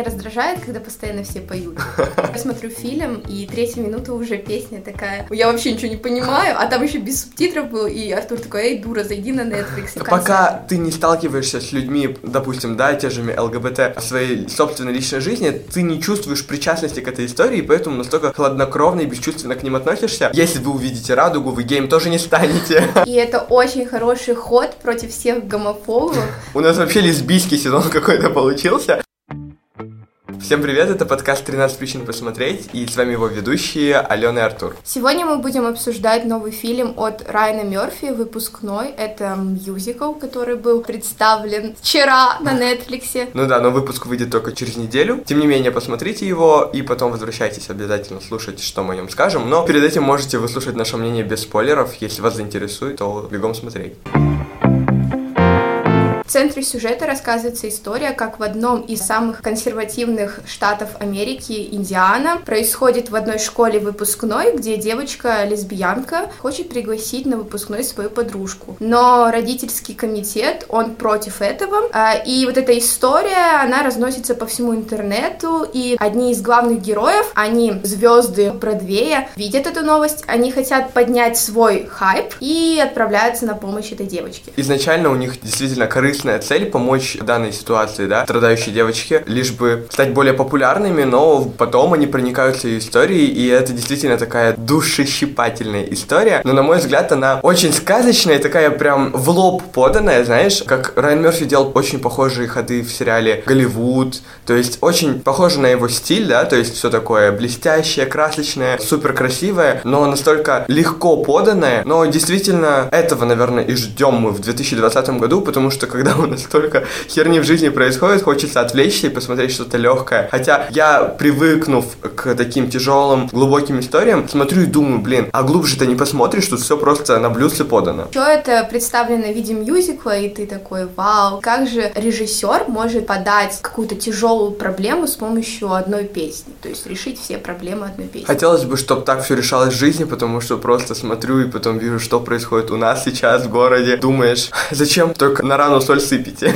меня раздражает, когда постоянно все поют. Я смотрю фильм, и третья минута уже песня такая, я вообще ничего не понимаю, а там еще без субтитров был, и Артур такой, эй, дура, зайди на Netflix. Пока ты не сталкиваешься с людьми, допустим, да, те же ЛГБТ в своей собственной личной жизни, ты не чувствуешь причастности к этой истории, поэтому настолько хладнокровно и бесчувственно к ним относишься. Если вы увидите радугу, вы гейм тоже не станете. И это очень хороший ход против всех гомофобов. У нас вообще лесбийский сезон какой-то получился. Всем привет, это подкаст «13 причин посмотреть» и с вами его ведущие Алена и Артур. Сегодня мы будем обсуждать новый фильм от Райана Мерфи, выпускной. Это мюзикл, который был представлен вчера на Нетфликсе. Ну да, но выпуск выйдет только через неделю. Тем не менее, посмотрите его и потом возвращайтесь обязательно слушать, что мы о нем скажем. Но перед этим можете выслушать наше мнение без спойлеров. Если вас заинтересует, то бегом смотреть. В центре сюжета рассказывается история, как в одном из самых консервативных штатов Америки, Индиана, происходит в одной школе выпускной, где девочка-лесбиянка хочет пригласить на выпускной свою подружку. Но родительский комитет, он против этого, а, и вот эта история, она разносится по всему интернету, и одни из главных героев, они звезды Бродвея, видят эту новость, они хотят поднять свой хайп и отправляются на помощь этой девочке. Изначально у них действительно корыстная цель помочь данной ситуации, да, страдающей девочке, лишь бы стать более популярными, но потом они проникаются ее историей, и это действительно такая душещипательная история. Но, на мой взгляд, она очень сказочная, такая прям в лоб поданная, знаешь, как Райан Мерфи делал очень похожие ходы в сериале «Голливуд», то есть очень похоже на его стиль, да, то есть все такое блестящее, красочное, супер красивое, но настолько легко поданное, но действительно этого, наверное, и ждем мы в 2020 году, потому что когда когда у нас столько херни в жизни происходит, хочется отвлечься и посмотреть что-то легкое. Хотя я, привыкнув к таким тяжелым, глубоким историям, смотрю и думаю, блин, а глубже-то не посмотришь, тут все просто на блюдце подано. Все это представлено в виде мюзикла, и ты такой, вау, как же режиссер может подать какую-то тяжелую проблему с помощью одной песни, то есть решить все проблемы одной песни. Хотелось бы, чтобы так все решалось в жизни, потому что просто смотрю и потом вижу, что происходит у нас сейчас в городе. Думаешь, зачем только на рану соль сыпите.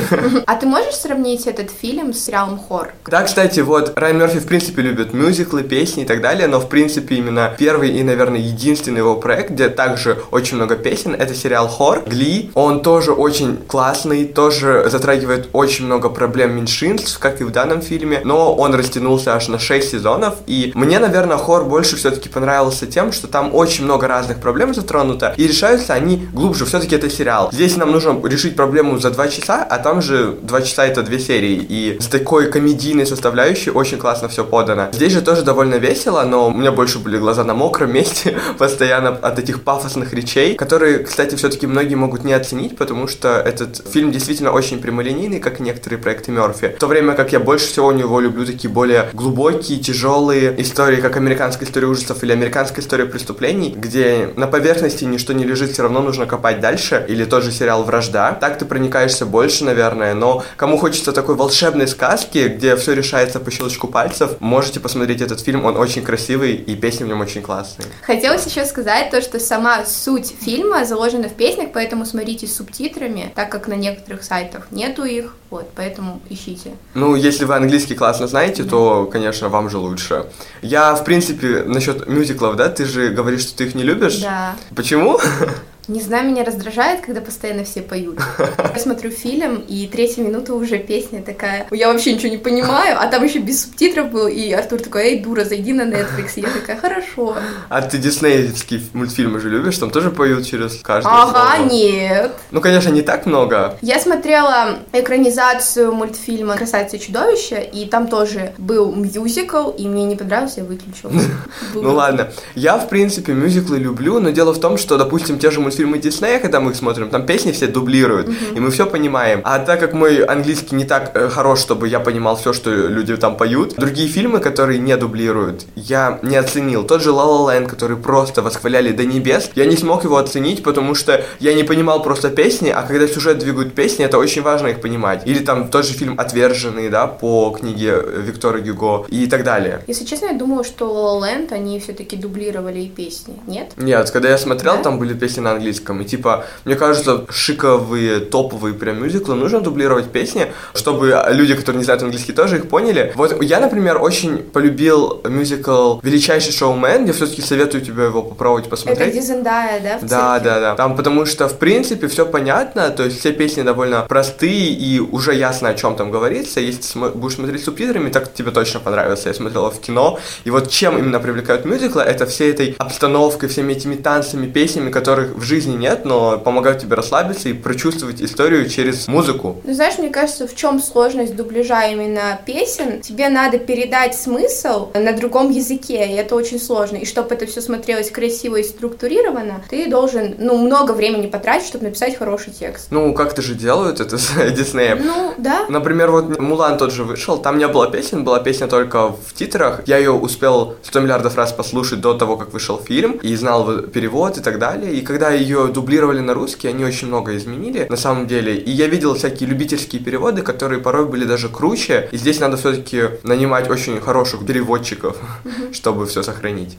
А ты можешь сравнить этот фильм с сериалом Хор? Да, кстати, вот Райан Мерфи в принципе любит мюзиклы, песни и так далее, но в принципе именно первый и, наверное, единственный его проект, где также очень много песен, это сериал Хор, Гли. Он тоже очень классный, тоже затрагивает очень много проблем меньшинств, как и в данном фильме, но он растянулся аж на 6 сезонов, и мне, наверное, Хор больше все-таки понравился тем, что там очень много разных проблем затронуто, и решаются они глубже, все-таки это сериал. Здесь нам нужно решить проблему за 2 часа, а там же два часа это две серии, и с такой комедийной составляющей очень классно все подано. Здесь же тоже довольно весело, но у меня больше были глаза на мокром месте постоянно от этих пафосных речей, которые, кстати, все-таки многие могут не оценить, потому что этот фильм действительно очень прямолинейный, как некоторые проекты Мерфи. В то время как я больше всего у него люблю такие более глубокие, тяжелые истории, как американская история ужасов или американская история преступлений, где на поверхности ничто не лежит, все равно нужно копать дальше, или тот же сериал «Вражда». Так ты проникаешься нравится больше, наверное, но кому хочется такой волшебной сказки, где все решается по щелчку пальцев, можете посмотреть этот фильм, он очень красивый и песни в нем очень классные. Хотелось еще сказать то, что сама суть фильма заложена в песнях, поэтому смотрите с субтитрами, так как на некоторых сайтах нету их, вот, поэтому ищите. Ну, если вы английский классно знаете, то, конечно, вам же лучше. Я, в принципе, насчет мюзиклов, да, ты же говоришь, что ты их не любишь? Да. Почему? Не знаю, меня раздражает, когда постоянно все поют. Я смотрю фильм, и третья минута уже песня такая. Я вообще ничего не понимаю, а там еще без субтитров был, и Артур такой, эй, дура, зайди на Netflix. И я такая, хорошо. А ты диснеевские мультфильмы же любишь? Там тоже поют через каждое Ага, слово. нет. Ну, конечно, не так много. Я смотрела экранизацию мультфильма «Красавица и чудовище», и там тоже был мюзикл, и мне не понравился, я выключила. Ну ладно. Я, в принципе, мюзиклы люблю, но дело в том, что, допустим, те же мультфильмы мультфильмы Диснея, когда мы их смотрим, там песни все дублируют, mm-hmm. и мы все понимаем. А так как мой английский не так э, хорош, чтобы я понимал все, что люди там поют, другие фильмы, которые не дублируют, я не оценил. Тот же La La Land, который просто восхваляли до небес, я не смог его оценить, потому что я не понимал просто песни, а когда сюжет двигают песни, это очень важно их понимать. Или там тот же фильм «Отверженный», да, по книге Виктора Гюго и так далее. Если честно, я думала, что La La Land, они все-таки дублировали и песни, нет? Нет, когда я смотрел, да? там были песни на английском, английском. И типа, мне кажется, шиковые, топовые прям мюзиклы нужно дублировать песни, чтобы люди, которые не знают английский, тоже их поняли. Вот я, например, очень полюбил мюзикл «Величайший шоумен», я все-таки советую тебе его попробовать посмотреть. Это Дизендая, да? Да, да, да. Там потому что, в принципе, все понятно, то есть все песни довольно простые и уже ясно, о чем там говорится. Если ты будешь смотреть с субтитрами, так тебе точно понравится. Я смотрела в кино. И вот чем именно привлекают мюзиклы, это всей этой обстановкой, всеми этими танцами, песнями, которых в жизни нет, но помогают тебе расслабиться и прочувствовать историю через музыку. Ну, знаешь, мне кажется, в чем сложность дубляжа именно песен? Тебе надо передать смысл на другом языке, и это очень сложно. И чтобы это все смотрелось красиво и структурировано, ты должен, ну, много времени потратить, чтобы написать хороший текст. Ну, как-то же делают это с Диснеем. Ну, да. Например, вот Мулан тот же вышел, там не было песен, была песня только в титрах. Я ее успел 100 миллиардов раз послушать до того, как вышел фильм, и знал перевод и так далее. И когда ее дублировали на русский, они очень много изменили, на самом деле. И я видел всякие любительские переводы, которые порой были даже круче. И здесь надо все-таки нанимать очень хороших переводчиков, чтобы все сохранить.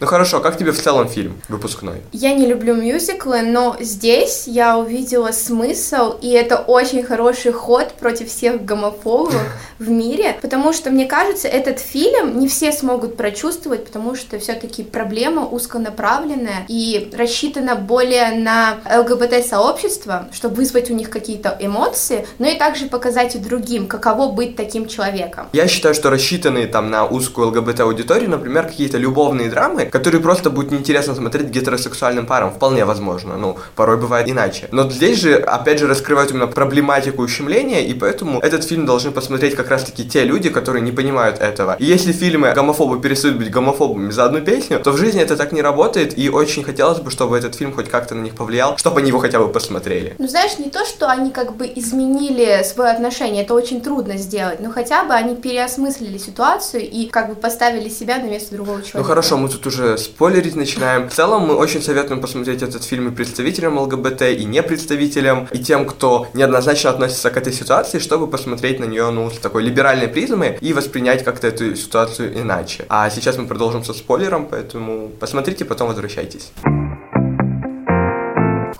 Ну хорошо, как тебе в целом фильм выпускной? Я не люблю мюзиклы, но здесь я увидела смысл, и это очень хороший ход против всех гомофобов в мире, потому что, мне кажется, этот фильм не все смогут прочувствовать, потому что все-таки проблема узконаправленная и рассчитана более на ЛГБТ-сообщество, чтобы вызвать у них какие-то эмоции, но и также показать и другим, каково быть таким человеком. Я считаю, что рассчитанные там на узкую ЛГБТ-аудиторию, например, какие-то любовные драмы, которые просто будет неинтересно смотреть гетеросексуальным парам, вполне возможно, ну, порой бывает иначе. Но здесь же, опять же, раскрывают именно проблематику ущемления, и поэтому этот фильм должны посмотреть как раз-таки те люди, которые не понимают этого. И если фильмы гомофобы перестают быть гомофобами за одну песню, то в жизни это так не работает, и очень хотелось бы, чтобы этот фильм хоть как-то на них повлиял, чтобы они его хотя бы посмотрели. Ну, знаешь, не то, что они как бы изменили свое отношение, это очень трудно сделать, но хотя бы они переосмыслили ситуацию и как бы поставили себя на место другого человека. Ну хорошо, мы тут уже спойлерить начинаем. В целом мы очень советуем посмотреть этот фильм и представителям ЛГБТ, и не представителям, и тем, кто неоднозначно относится к этой ситуации, чтобы посмотреть на нее, ну, с такой либеральной призмы и воспринять как-то эту ситуацию иначе. А сейчас мы продолжим со спойлером, поэтому посмотрите, потом возвращайтесь.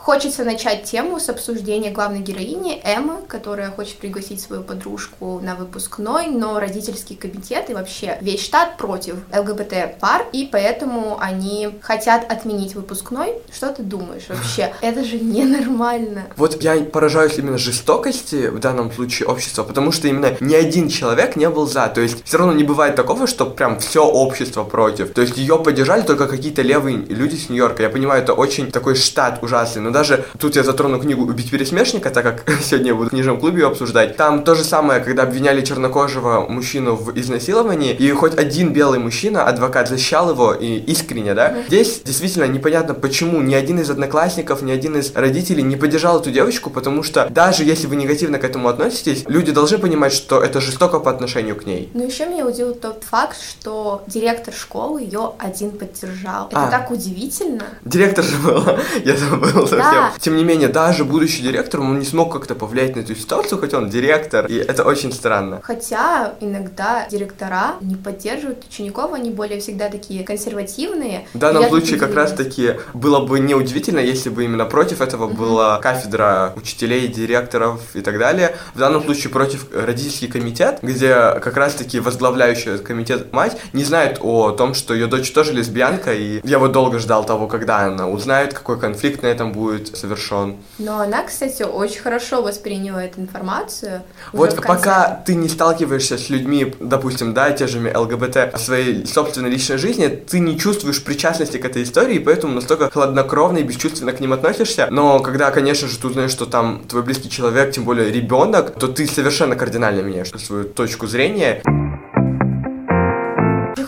Хочется начать тему с обсуждения главной героини Эммы, которая хочет пригласить свою подружку на выпускной, но родительский комитет и вообще весь штат против ЛГБТ пар, и поэтому они хотят отменить выпускной. Что ты думаешь вообще? Это же ненормально. Вот я поражаюсь именно жестокости в данном случае общества, потому что именно ни один человек не был за. То есть все равно не бывает такого, что прям все общество против. То есть ее поддержали только какие-то левые люди с Нью-Йорка. Я понимаю, это очень такой штат ужасный, но даже тут я затрону книгу «Убить пересмешника», так как сегодня я буду в книжном клубе ее обсуждать. Там то же самое, когда обвиняли чернокожего мужчину в изнасиловании, и хоть один белый мужчина, адвокат, защищал его и искренне, да? Здесь действительно непонятно, почему ни один из одноклассников, ни один из родителей не поддержал эту девочку, потому что даже если вы негативно к этому относитесь, люди должны понимать, что это жестоко по отношению к ней. Но еще меня удивил тот факт, что директор школы ее один поддержал. Это А. так удивительно. Директор же был, я забыл. Да. Тем не менее, даже будущий директор, он не смог как-то повлиять на эту ситуацию, хоть он директор, и это очень странно. Хотя иногда директора не поддерживают учеников, они более всегда такие консервативные. В данном случае как удивилась. раз таки было бы неудивительно, если бы именно против этого была кафедра учителей, директоров и так далее. В данном случае против родительский комитет, где как раз таки возглавляющий этот комитет мать не знает о том, что ее дочь тоже лесбиянка, и я вот долго ждал того, когда она узнает, какой конфликт на этом будет совершен. Но она, кстати, очень хорошо восприняла эту информацию. Вот пока ты не сталкиваешься с людьми, допустим, да, те же ЛГБТ в своей собственной личной жизни, ты не чувствуешь причастности к этой истории, и поэтому настолько хладнокровно и бесчувственно к ним относишься. Но когда, конечно же, ты узнаешь, что там твой близкий человек, тем более ребенок, то ты совершенно кардинально меняешь свою точку зрения.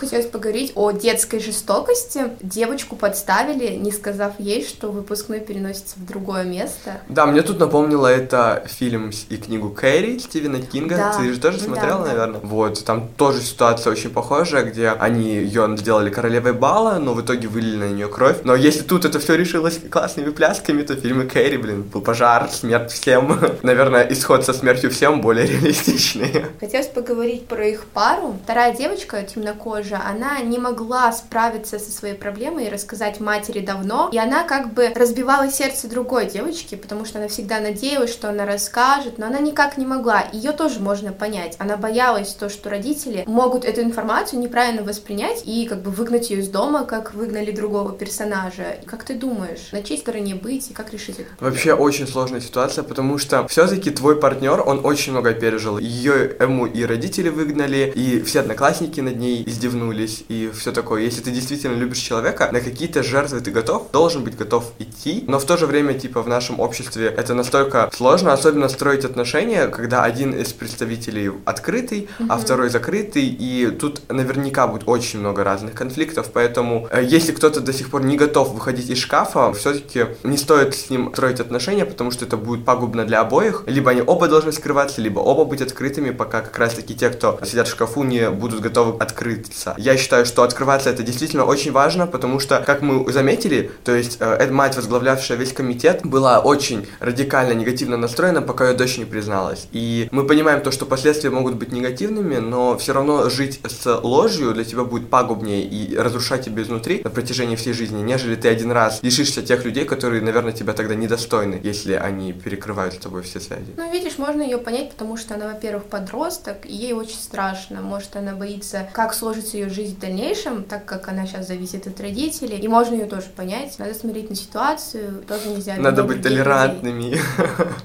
Хотелось поговорить о детской жестокости. Девочку подставили, не сказав ей, что выпускной переносится в другое место. Да, мне тут напомнило это фильм и книгу Кэрри Стивена Кинга. Да. Ты же тоже Да, смотрела, да. наверное? Вот, там тоже ситуация очень похожая, где они ее сделали королевой бала, но в итоге вылили на нее кровь. Но если тут это все решилось классными плясками, то в фильме Кэрри, блин, был пожар, смерть всем. Наверное, исход со смертью всем более реалистичный. Хотелось поговорить про их пару. Вторая девочка, темнокожая, же, она не могла справиться со своей проблемой и рассказать матери давно, и она как бы разбивала сердце другой девочки, потому что она всегда надеялась, что она расскажет, но она никак не могла. Ее тоже можно понять. Она боялась то, что родители могут эту информацию неправильно воспринять и как бы выгнать ее из дома, как выгнали другого персонажа. Как ты думаешь, на чьей стороне быть и как решить это? Вообще очень сложная ситуация, потому что все-таки твой партнер, он очень много пережил. Ее ему и родители выгнали, и все одноклассники над ней издевнулись, и все такое. Если ты действительно любишь человека, на какие-то жертвы ты готов, должен быть готов идти, но в то же время, типа, в нашем обществе это настолько сложно, особенно строить отношения, когда один из представителей открытый, mm-hmm. а второй закрытый, и тут наверняка будет очень много разных конфликтов, поэтому э, если кто-то до сих пор не готов выходить из шкафа, все-таки не стоит с ним строить отношения, потому что это будет пагубно для обоих. Либо они оба должны скрываться, либо оба быть открытыми, пока как раз-таки те, кто сидят в шкафу, не будут готовы открыться. Я считаю, что открываться это действительно очень важно, потому что, как мы заметили, то есть э, эта мать, возглавлявшая весь комитет, была очень радикально негативно настроена, пока ее дочь не призналась. И мы понимаем то, что последствия могут быть негативными, но все равно жить с ложью для тебя будет пагубнее и разрушать тебя изнутри на протяжении всей жизни, нежели ты один раз лишишься тех людей, которые, наверное, тебя тогда недостойны, если они перекрывают с тобой все связи. Ну, видишь, можно ее понять, потому что она, во-первых, подросток, и ей очень страшно. Может, она боится, как сложится ее жизнь в дальнейшем, так как она сейчас зависит от родителей. И можно ее тоже понять. Надо смотреть на ситуацию, тоже нельзя. Надо быть толерантными.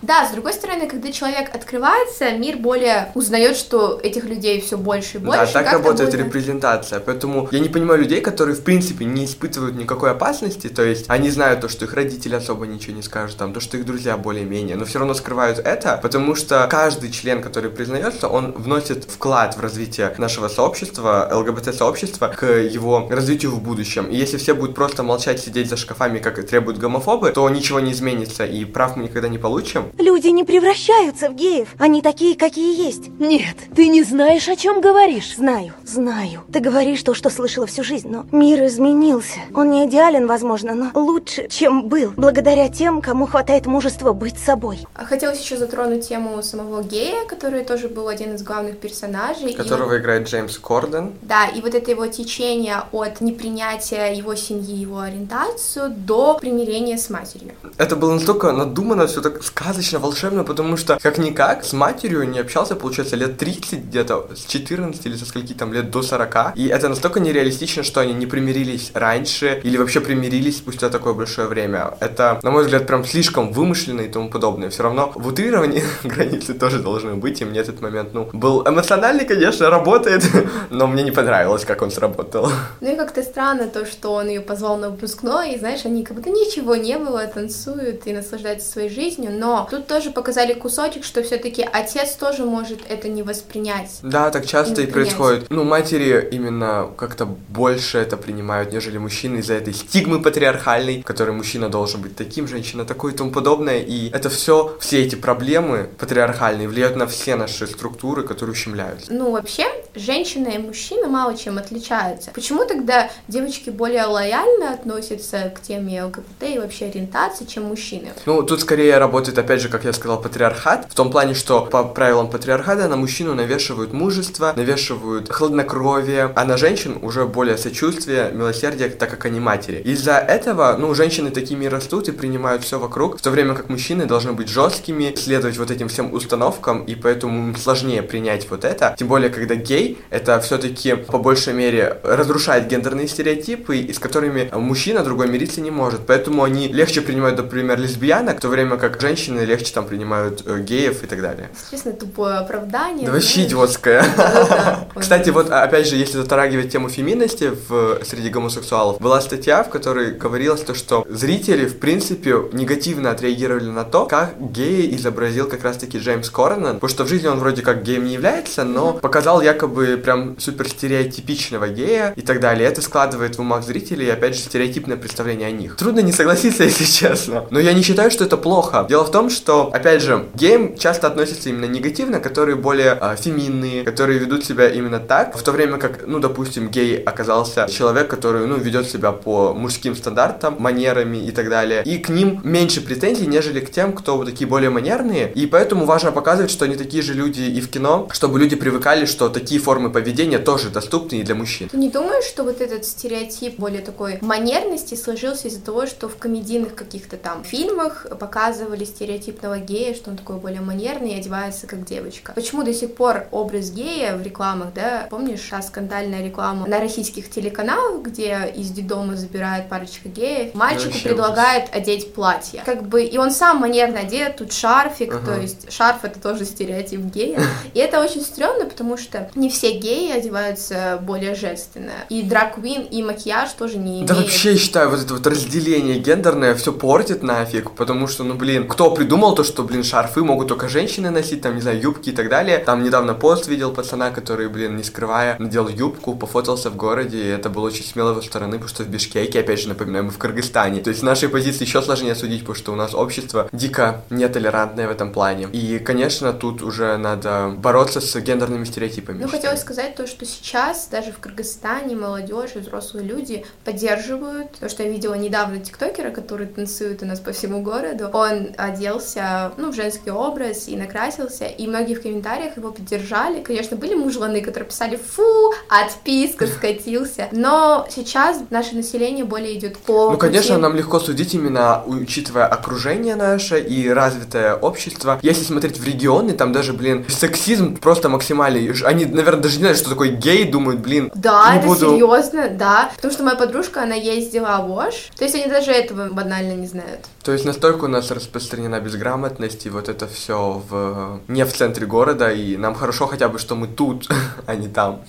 Да, с другой стороны, когда человек открывается, мир более узнает, что этих людей все больше и больше. Да, так работает будет... репрезентация. Поэтому я не понимаю людей, которые в принципе не испытывают никакой опасности, то есть они знают то, что их родители особо ничего не скажут, там, то, что их друзья более-менее, но все равно скрывают это, потому что каждый член, который признается, он вносит вклад в развитие нашего сообщества, ЛГБТ-сообщества, к его развитию в будущем. И если все будут просто молчать, сидеть за шкафами, как требуют гомофобы, то ничего не изменится, и прав мы никогда не получим. Люди не превращаются в геев, они такие, какие есть. Нет, ты не знаешь, о чем говоришь. Знаю, знаю. Ты говоришь то, что слышала всю жизнь, но мир изменился. Он не идеален, возможно, но лучше, чем был, благодаря тем, кому хватает мужества быть собой. А хотелось еще затронуть тему самого гея, который тоже был один из главных персонажей. Которого и... играет Джеймс Корден. Да, и вот это его течение от непринятия его семьи, его ориентацию до примирения с матерью. Это было настолько надумано, все так сказочно, волшебно, потому что как-никак с матерью не общался, получается, лет 30 где-то, с 14 или со скольки там лет до 40. И это настолько нереалистично, что они не примирились раньше или вообще примирились спустя такое большое время. Это, на мой взгляд, прям слишком вымышленно и тому подобное. Все равно в утрировании границы тоже должны быть, и мне этот момент, ну, был эмоциональный, конечно, работает, но мне не понравилось, как он сработал. Ну и как-то странно то, что он ее позвал на выпускной, и знаешь, они как будто ничего не было, танцуют и наслаждаются своей жизнью, но тут тоже показали кусочек, что все-таки отец тоже может это не воспринять. Да, так часто и происходит. Ну, матери именно как-то больше это принимают, нежели мужчины из-за этой стигмы патриархальной, в которой мужчина должен быть таким, женщина такой и тому подобное. И это все, все эти проблемы патриархальные влияют на все наши структуры, которые ущемляются. Ну, вообще, женщина и мужчина мало чем отличаются. Почему тогда девочки более лояльно относятся к теме ЛГБТ и вообще ориентации, чем мужчины? Ну, тут скорее работает, опять же, как я сказал, патриархат, в том плане, что по правилам патриархата на мужчину навешивают мужество, навешивают хладнокровие, а на женщин уже более сочувствие, милосердие, так как они матери. Из-за этого, ну, женщины такими растут и принимают все вокруг, в то время как мужчины должны быть жесткими, следовать вот этим всем установкам, и поэтому им сложнее принять вот это. Тем более, когда гей, это все-таки по большей мере разрушает гендерные стереотипы, и с которыми мужчина другой мириться не может. Поэтому они легче принимают, например, лесбиянок, в то время как женщины легче там принимают э, геев и так далее. Честно, тупое оправдание. Да вообще идиотское. Кстати, вот опять же, если затрагивать тему феминности в, среди гомосексуалов, была статья, в которой говорилось то, что зрители, в принципе, негативно отреагировали на то, как гея изобразил как раз-таки Джеймс Корнан, потому что в жизни он вроде как геем не является, но показал якобы прям супер стереотипичного гея и так далее. Это складывает в умах зрителей, опять же, стереотипное представление о них. Трудно не согласиться, если честно. Но я не считаю, что это плохо. Дело в том, что, опять же, геям часто относятся именно негативно, которые более э, феминные, которые ведут себя именно так, в то время как, ну, допустим, гей оказался человек, который, ну, ведет себя по мужским стандартам, манерами и так далее. И к ним меньше претензий, нежели к тем, кто такие более манерные. И поэтому важно показывать, что они такие же люди и в кино, чтобы люди привыкали, что такие формы поведения тоже доступны и для мужчин. Ты не думаешь, что вот этот стереотип более такой манерности сложился из-за того, что в комедийных каких-то там фильмах показывали стереотипного гея, что он такой более манерный и одевается как девочка? Почему до сих пор образ гея в рекламах, да, помнишь, а скандальная реклама на российских телеканалах, где из детдома забирает парочка геев, мальчику Вообще предлагает одеть платье. Как бы, и он сам манерно одет, тут шарфик, Ага. то есть шарф это тоже стереотип гея. И это очень стрёмно, потому что не все геи одеваются более женственно. И драг-квин, и макияж тоже не имеет. Да вообще, я считаю, вот это вот разделение гендерное все портит нафиг, потому что, ну, блин, кто придумал то, что, блин, шарфы могут только женщины носить, там, не знаю, юбки и так далее. Там недавно пост видел пацана, который, блин, не скрывая, надел юбку, пофотался в городе, и это было очень смело его стороны, потому что в Бишкеке, опять же, напоминаю, мы в Кыргызстане. То есть нашей позиции еще сложнее судить, потому что у нас общество дико нетолерантное в этом плане. И, конечно, тут уже надо бороться с гендерными стереотипами. Ну, хотелось сказать то, что сейчас даже в Кыргызстане молодежь и взрослые люди поддерживают. То, что я видела недавно тиктокера, который танцует у нас по всему городу. Он оделся, ну, в женский образ и накрасился, и многие в комментариях его поддержали. Конечно, были мужланы, которые писали «фу, отписка, скатился». Но сейчас наше население более идет по Ну, конечно, пути- нам легко судить именно учитывая окружение наше и развитое общество. Если смотреть в регионы, там даже, блин, сексизм просто максимальный. Они, наверное, даже не знают, что такое гей, думают, блин, Да, не это буду... серьезно, да. Потому что моя подружка, она ездила в Ош. То есть они даже этого банально не знают. То есть настолько у нас распространена безграмотность, и вот это все в... не в центре города, и нам хорошо хотя бы, что мы тут, а не там.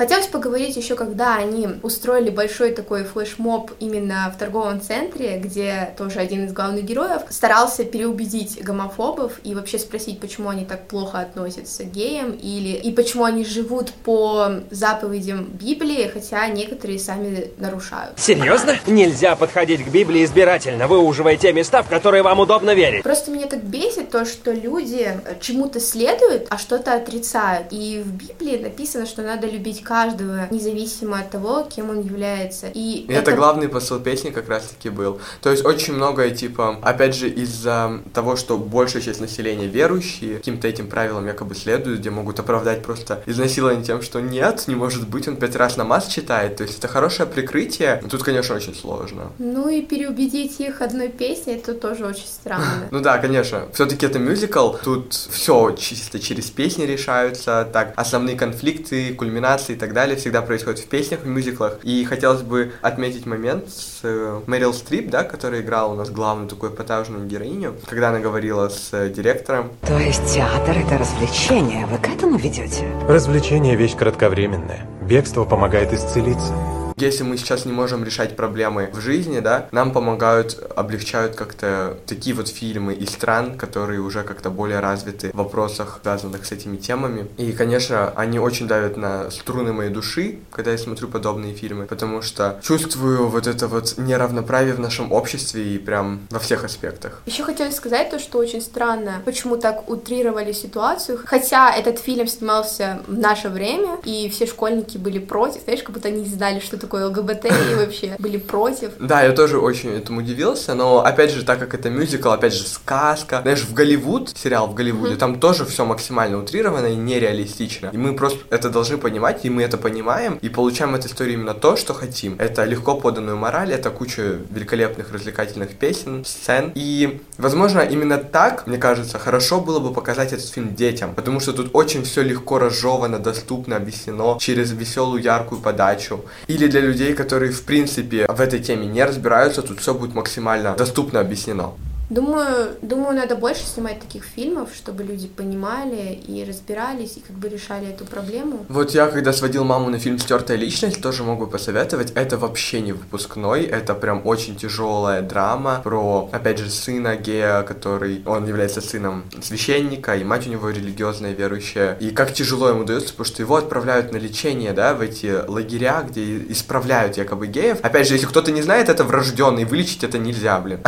Хотелось поговорить еще, когда они устроили большой такой флешмоб именно в торговом центре, где тоже один из главных героев старался переубедить гомофобов и вообще спросить, почему они так плохо относятся к геям или и почему они живут по заповедям Библии, хотя некоторые сами нарушают. Серьезно? Нельзя подходить к Библии избирательно, выуживая те места, в которые вам удобно верить. Просто меня так бесит то, что люди чему-то следуют, а что-то отрицают. И в Библии написано, что надо любить каждого, независимо от того, кем он является. И, И это главный посыл песни как раз-таки был. То есть очень многое, типа, опять же, из-за того, что большая часть населения верующие, каким-то этим правилам якобы следуют, где могут оправдать просто изнасилование тем, что нет, не может быть, он пять раз намаз читает. То есть это хорошее прикрытие. Тут, конечно, очень сложно. Ну и переубедить их одной песней, это тоже очень странно. Ну да, конечно. Все-таки это мюзикл. Тут все чисто через песни решаются. Так, основные конфликты, кульминации так далее всегда происходят в песнях, в мюзиклах. И хотелось бы отметить момент с э, Мэрил Стрип, да, которая играла у нас главную такую эпатажную героиню, когда она говорила с э, директором. То есть театр это развлечение, вы к этому ведете? Развлечение – вещь кратковременная. Бегство помогает исцелиться. Если мы сейчас не можем решать проблемы в жизни, да, нам помогают, облегчают как-то такие вот фильмы из стран, которые уже как-то более развиты в вопросах, связанных с этими темами. И, конечно, они очень давят на струны моей души, когда я смотрю подобные фильмы, потому что чувствую вот это вот неравноправие в нашем обществе и прям во всех аспектах. Еще хотелось сказать то, что очень странно, почему так утрировали ситуацию. Хотя этот фильм снимался в наше время, и все школьники были против. Знаешь, как будто они не знали, что такое ЛГБТ, и вообще были против. Да, я тоже очень этому удивился, но опять же, так как это мюзикл, опять же, сказка. Знаешь, в Голливуд, сериал в Голливуде, там тоже все максимально утрировано и нереалистично. И мы просто это должны понимать, и мы это понимаем, и получаем от истории именно то, что хотим. Это легко поданную мораль, это куча великолепных развлекательных песен, сцен. И, возможно, именно так, мне кажется, хорошо было бы показать этот фильм детям, потому что тут очень все легко разжевано, доступно, объяснено через веселую, яркую подачу. Или для людей, которые, в принципе, в этой теме не разбираются, тут все будет максимально доступно объяснено. Думаю, думаю, надо больше снимать таких фильмов, чтобы люди понимали и разбирались, и как бы решали эту проблему. Вот я, когда сводил маму на фильм «Стертая личность», тоже могу посоветовать. Это вообще не выпускной, это прям очень тяжелая драма про, опять же, сына гея, который, он является сыном священника, и мать у него религиозная, верующая. И как тяжело ему дается, потому что его отправляют на лечение, да, в эти лагеря, где исправляют якобы геев. Опять же, если кто-то не знает, это врожденный, вылечить это нельзя, блин.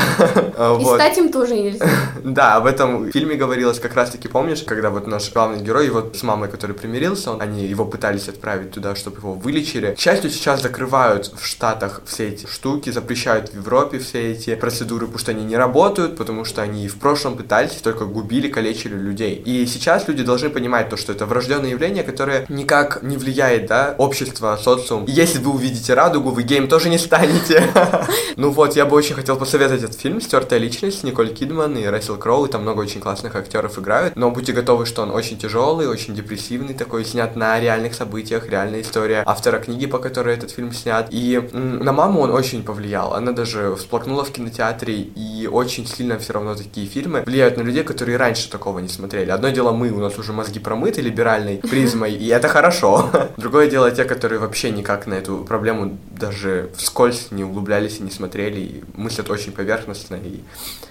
И стать Доверять им тоже нельзя. Да, об этом в фильме говорилось как раз-таки, помнишь, когда вот наш главный герой, вот с мамой, который примирился, он, они его пытались отправить туда, чтобы его вылечили. К счастью, сейчас закрывают в Штатах все эти штуки, запрещают в Европе все эти процедуры, потому что они не работают, потому что они в прошлом пытались, только губили, калечили людей. И сейчас люди должны понимать то, что это врожденное явление, которое никак не влияет, да, общество, социум. И если вы увидите радугу, вы гейм тоже не станете. Ну вот, я бы очень хотел посоветовать этот фильм «Стертая личность» Николь Кидман и Рассел Кроу, и там много очень классных актеров играют, но будьте готовы, что он очень тяжелый, очень депрессивный такой, снят на реальных событиях, реальная история автора книги, по которой этот фильм снят. И на маму он очень повлиял. Она даже всплакнула в кинотеатре, и очень сильно все равно такие фильмы влияют на людей, которые раньше такого не смотрели. Одно дело мы, у нас уже мозги промыты либеральной призмой, и это хорошо. Другое дело те, которые вообще никак на эту проблему даже вскользь не углублялись и не смотрели, и мыслят очень поверхностно и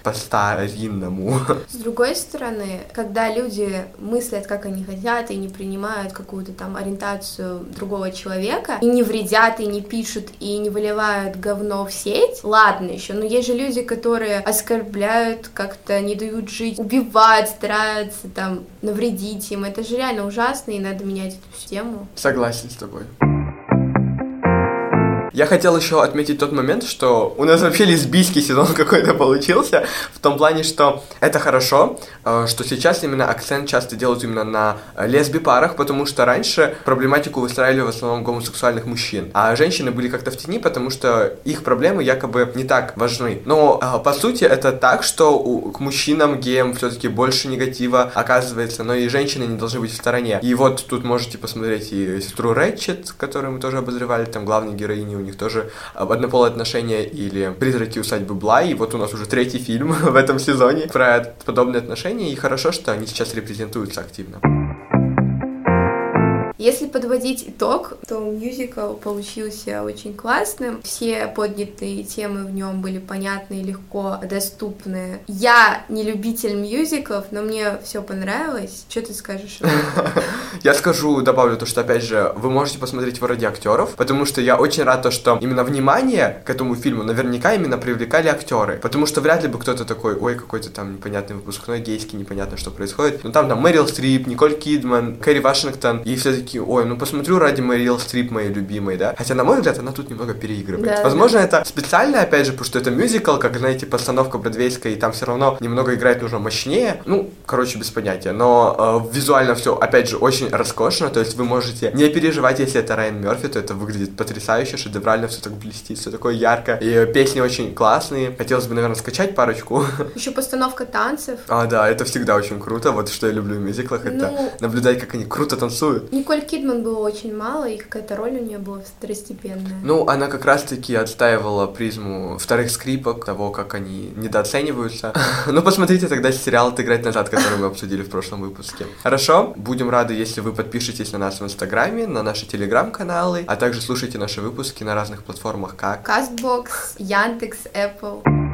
по-старинному. С другой стороны, когда люди мыслят, как они хотят, и не принимают какую-то там ориентацию другого человека, и не вредят, и не пишут, и не выливают говно в сеть, ладно еще, но есть же люди, которые оскорбляют, как-то не дают жить, убивают, стараются там навредить им. Это же реально ужасно, и надо менять эту систему. Согласен с тобой. Я хотел еще отметить тот момент, что у нас вообще лесбийский сезон какой-то получился, в том плане, что это хорошо, э, что сейчас именно акцент часто делают именно на лесби-парах, потому что раньше проблематику выстраивали в основном гомосексуальных мужчин, а женщины были как-то в тени, потому что их проблемы якобы не так важны. Но э, по сути это так, что к мужчинам, геям все-таки больше негатива оказывается, но и женщины не должны быть в стороне. И вот тут можете посмотреть и сестру Рэтчет, которую мы тоже обозревали, там главной героини у них тоже однополые отношения или призраки усадьбы Блай. И вот у нас уже третий фильм в этом сезоне про подобные отношения. И хорошо, что они сейчас репрезентуются активно. Если подводить итог, то мюзикл получился очень классным. Все поднятые темы в нем были понятны и легко доступны. Я не любитель мюзиклов, но мне все понравилось. Что ты скажешь? Я скажу, добавлю то, что, опять же, вы можете посмотреть его ради актеров, потому что я очень рад то, что именно внимание к этому фильму наверняка именно привлекали актеры, потому что вряд ли бы кто-то такой, ой, какой-то там непонятный выпускной гейский, непонятно, что происходит. Но там там Мэрил Стрип, Николь Кидман, Кэрри Вашингтон, и все такие, ой, ну посмотрю ради Мэрил Стрип, моей любимой, да. Хотя, на мой взгляд, она тут немного переигрывает. Да, Возможно, это специально, опять же, потому что это мюзикл, как, знаете, постановка бродвейская, и там все равно немного играть нужно мощнее. Ну, короче, без понятия. Но э, визуально все, опять же, очень роскошно, то есть вы можете не переживать, если это Райан Мерфи, то это выглядит потрясающе, шедеврально, все так блестит, все такое ярко. И песни очень классные. Хотелось бы, наверное, скачать парочку. Еще постановка танцев. А, да, это всегда очень круто. Вот что я люблю в мюзиклах, это Ну, наблюдать, как они круто танцуют. Николь Кидман было очень мало, и какая-то роль у нее была второстепенная. Ну, она как раз-таки отстаивала призму вторых скрипок, того, как они недооцениваются. Ну, посмотрите тогда сериал «Отыграть назад», который мы обсудили в прошлом выпуске. Хорошо? Будем рады, если вы подпишетесь на нас в Инстаграме, на наши Телеграм-каналы, а также слушайте наши выпуски на разных платформах, как... Кастбокс, Яндекс, Apple.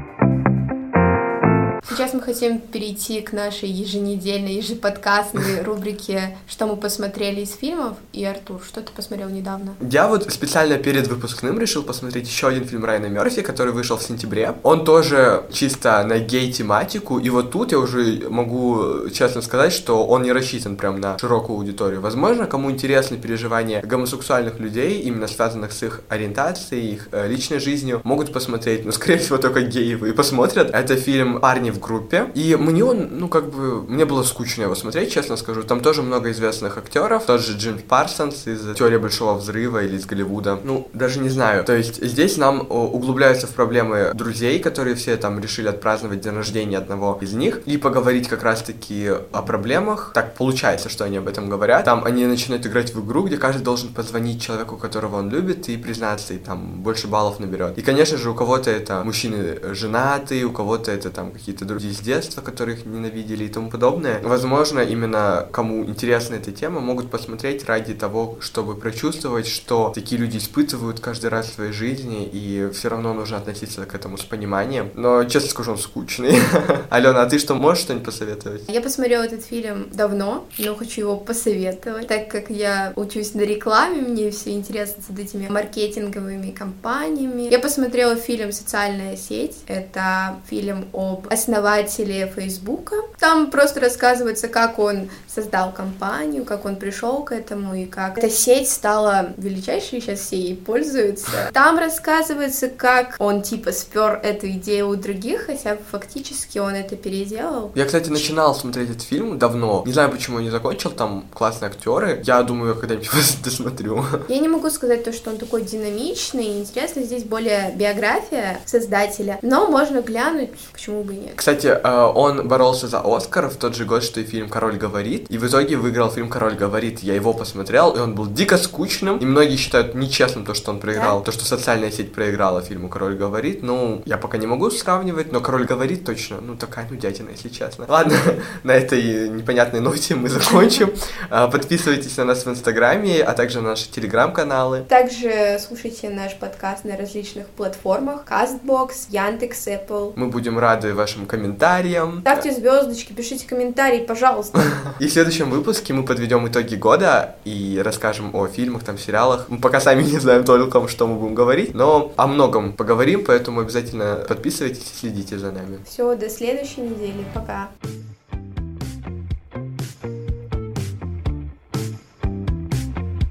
Сейчас мы хотим перейти к нашей еженедельной, ежеподкастной рубрике «Что мы посмотрели из фильмов». И, Артур, что ты посмотрел недавно? Я вот специально перед выпускным решил посмотреть еще один фильм Райана Мерфи, который вышел в сентябре. Он тоже чисто на гей-тематику, и вот тут я уже могу честно сказать, что он не рассчитан прям на широкую аудиторию. Возможно, кому интересны переживания гомосексуальных людей, именно связанных с их ориентацией, их э, личной жизнью, могут посмотреть, но, скорее всего, только геи и посмотрят. Это фильм «Парни в группе», и мне он, ну, как бы, мне было скучно его смотреть, честно скажу. Там тоже много известных актеров, тот же Джим Парсонс из «Теории Большого Взрыва» или из Голливуда. Ну, даже не знаю. То есть здесь нам углубляются в проблемы друзей, которые все там решили отпраздновать день рождения одного из них, и поговорить как раз-таки о проблемах. Так получается, что они об этом говорят. Там они начинают играть в игру, где каждый должен позвонить человеку, которого он любит, и признаться, и там больше баллов наберет. И, конечно же, у кого-то это мужчины женатые, у кого-то это там какие-то люди с детства, которых ненавидели и тому подобное. Возможно, именно кому интересна эта тема, могут посмотреть ради того, чтобы прочувствовать, что такие люди испытывают каждый раз в своей жизни, и все равно нужно относиться к этому с пониманием. Но, честно скажу, он скучный. Алена, а ты что, можешь что-нибудь посоветовать? Я посмотрела этот фильм давно, но хочу его посоветовать, так как я учусь на рекламе, мне все интересно с этими маркетинговыми компаниями. Я посмотрела фильм «Социальная сеть». Это фильм об основателе Фейсбука. Там просто рассказывается, как он создал компанию, как он пришел к этому и как эта сеть стала величайшей, сейчас все ей пользуются. Там рассказывается, как он типа спер эту идею у других, хотя фактически он это переделал. Я, кстати, начинал смотреть этот фильм давно. Не знаю, почему не закончил, там классные актеры. Я думаю, я когда-нибудь досмотрю. Я не могу сказать то, что он такой динамичный и интересный. Здесь более биография создателя, но можно глянуть, почему бы и нет. Кстати, э, он боролся за Оскар в тот же год, что и фильм «Король говорит», и в итоге выиграл фильм «Король говорит». Я его посмотрел, и он был дико скучным, и многие считают нечестным то, что он проиграл, Да? то, что социальная сеть проиграла фильму «Король говорит». Ну, я пока не могу сравнивать, но «Король говорит» точно, ну, такая нудятина, если честно. Ладно, на этой непонятной ноте мы закончим. А, Подписывайтесь на нас в Инстаграме, а также на наши Телеграм-каналы. Также слушайте наш подкаст на различных платформах. CastBox, Яндекс, Apple. Мы будем рады вашим комментариям. Ставьте звездочки, пишите комментарии, пожалуйста. И в следующем выпуске мы подведем итоги года и расскажем о фильмах, там, сериалах. Мы пока сами не знаем толком, что мы будем говорить, но о многом поговорим, поэтому обязательно подписывайтесь и следите за нами. Все, до следующей недели. Пока.